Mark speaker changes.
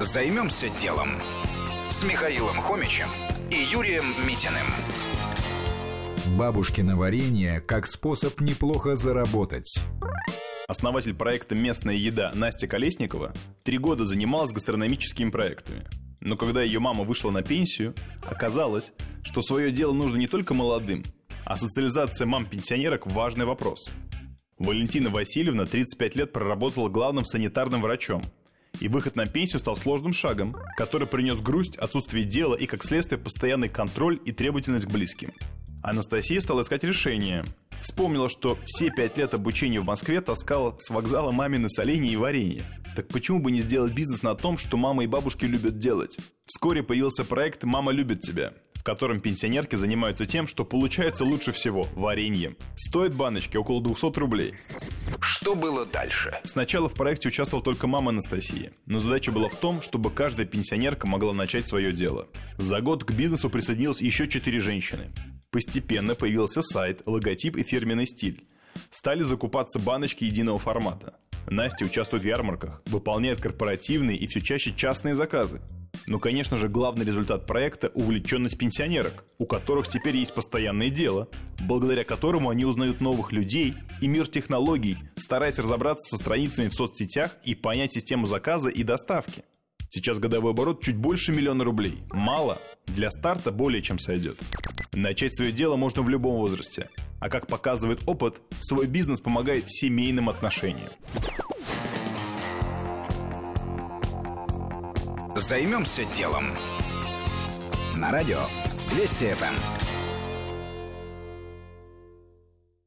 Speaker 1: Займемся делом с Михаилом Хомичем и Юрием Митиным.
Speaker 2: Бабушкино варенье как способ неплохо заработать.
Speaker 3: Основатель проекта «Местная еда» Настя Колесникова три года занималась гастрономическими проектами. Но когда ее мама вышла на пенсию, оказалось, что свое дело нужно не только молодым, а социализация мам-пенсионерок – важный вопрос. Валентина Васильевна 35 лет проработала главным санитарным врачом – и выход на пенсию стал сложным шагом, который принес грусть, отсутствие дела и, как следствие, постоянный контроль и требовательность к близким. Анастасия стала искать решение. Вспомнила, что все пять лет обучения в Москве таскала с вокзала мамины соленья и варенье. Так почему бы не сделать бизнес на том, что мама и бабушки любят делать? Вскоре появился проект «Мама любит тебя», в котором пенсионерки занимаются тем, что получается лучше всего – вареньем. Стоит баночки около 200 рублей.
Speaker 1: Что было дальше?
Speaker 3: Сначала в проекте участвовала только мама Анастасии, но задача была в том, чтобы каждая пенсионерка могла начать свое дело. За год к бизнесу присоединилось еще четыре женщины. Постепенно появился сайт, логотип и фирменный стиль. Стали закупаться баночки единого формата. Настя участвует в ярмарках, выполняет корпоративные и все чаще частные заказы. Но, конечно же, главный результат проекта – увлеченность пенсионерок, у которых теперь есть постоянное дело, благодаря которому они узнают новых людей и мир технологий, стараясь разобраться со страницами в соцсетях и понять систему заказа и доставки. Сейчас годовой оборот чуть больше миллиона рублей. Мало. Для старта более чем сойдет. Начать свое дело можно в любом возрасте. А как показывает опыт, свой бизнес помогает семейным отношениям.
Speaker 1: Займемся делом. На радио Вести ФМ.